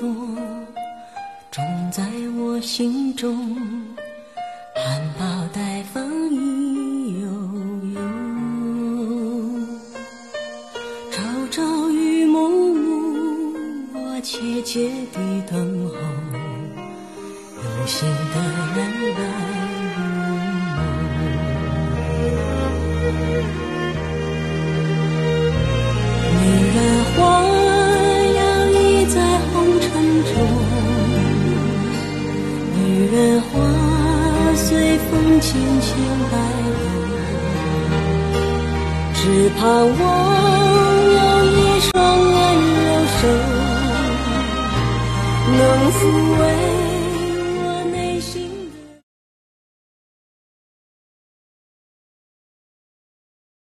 朵种在我心中，含苞待放意悠悠。朝朝与暮暮，我切切地等候，有心的人啊。女人花随风轻轻摆动，只盼望有一双温柔手，能抚慰。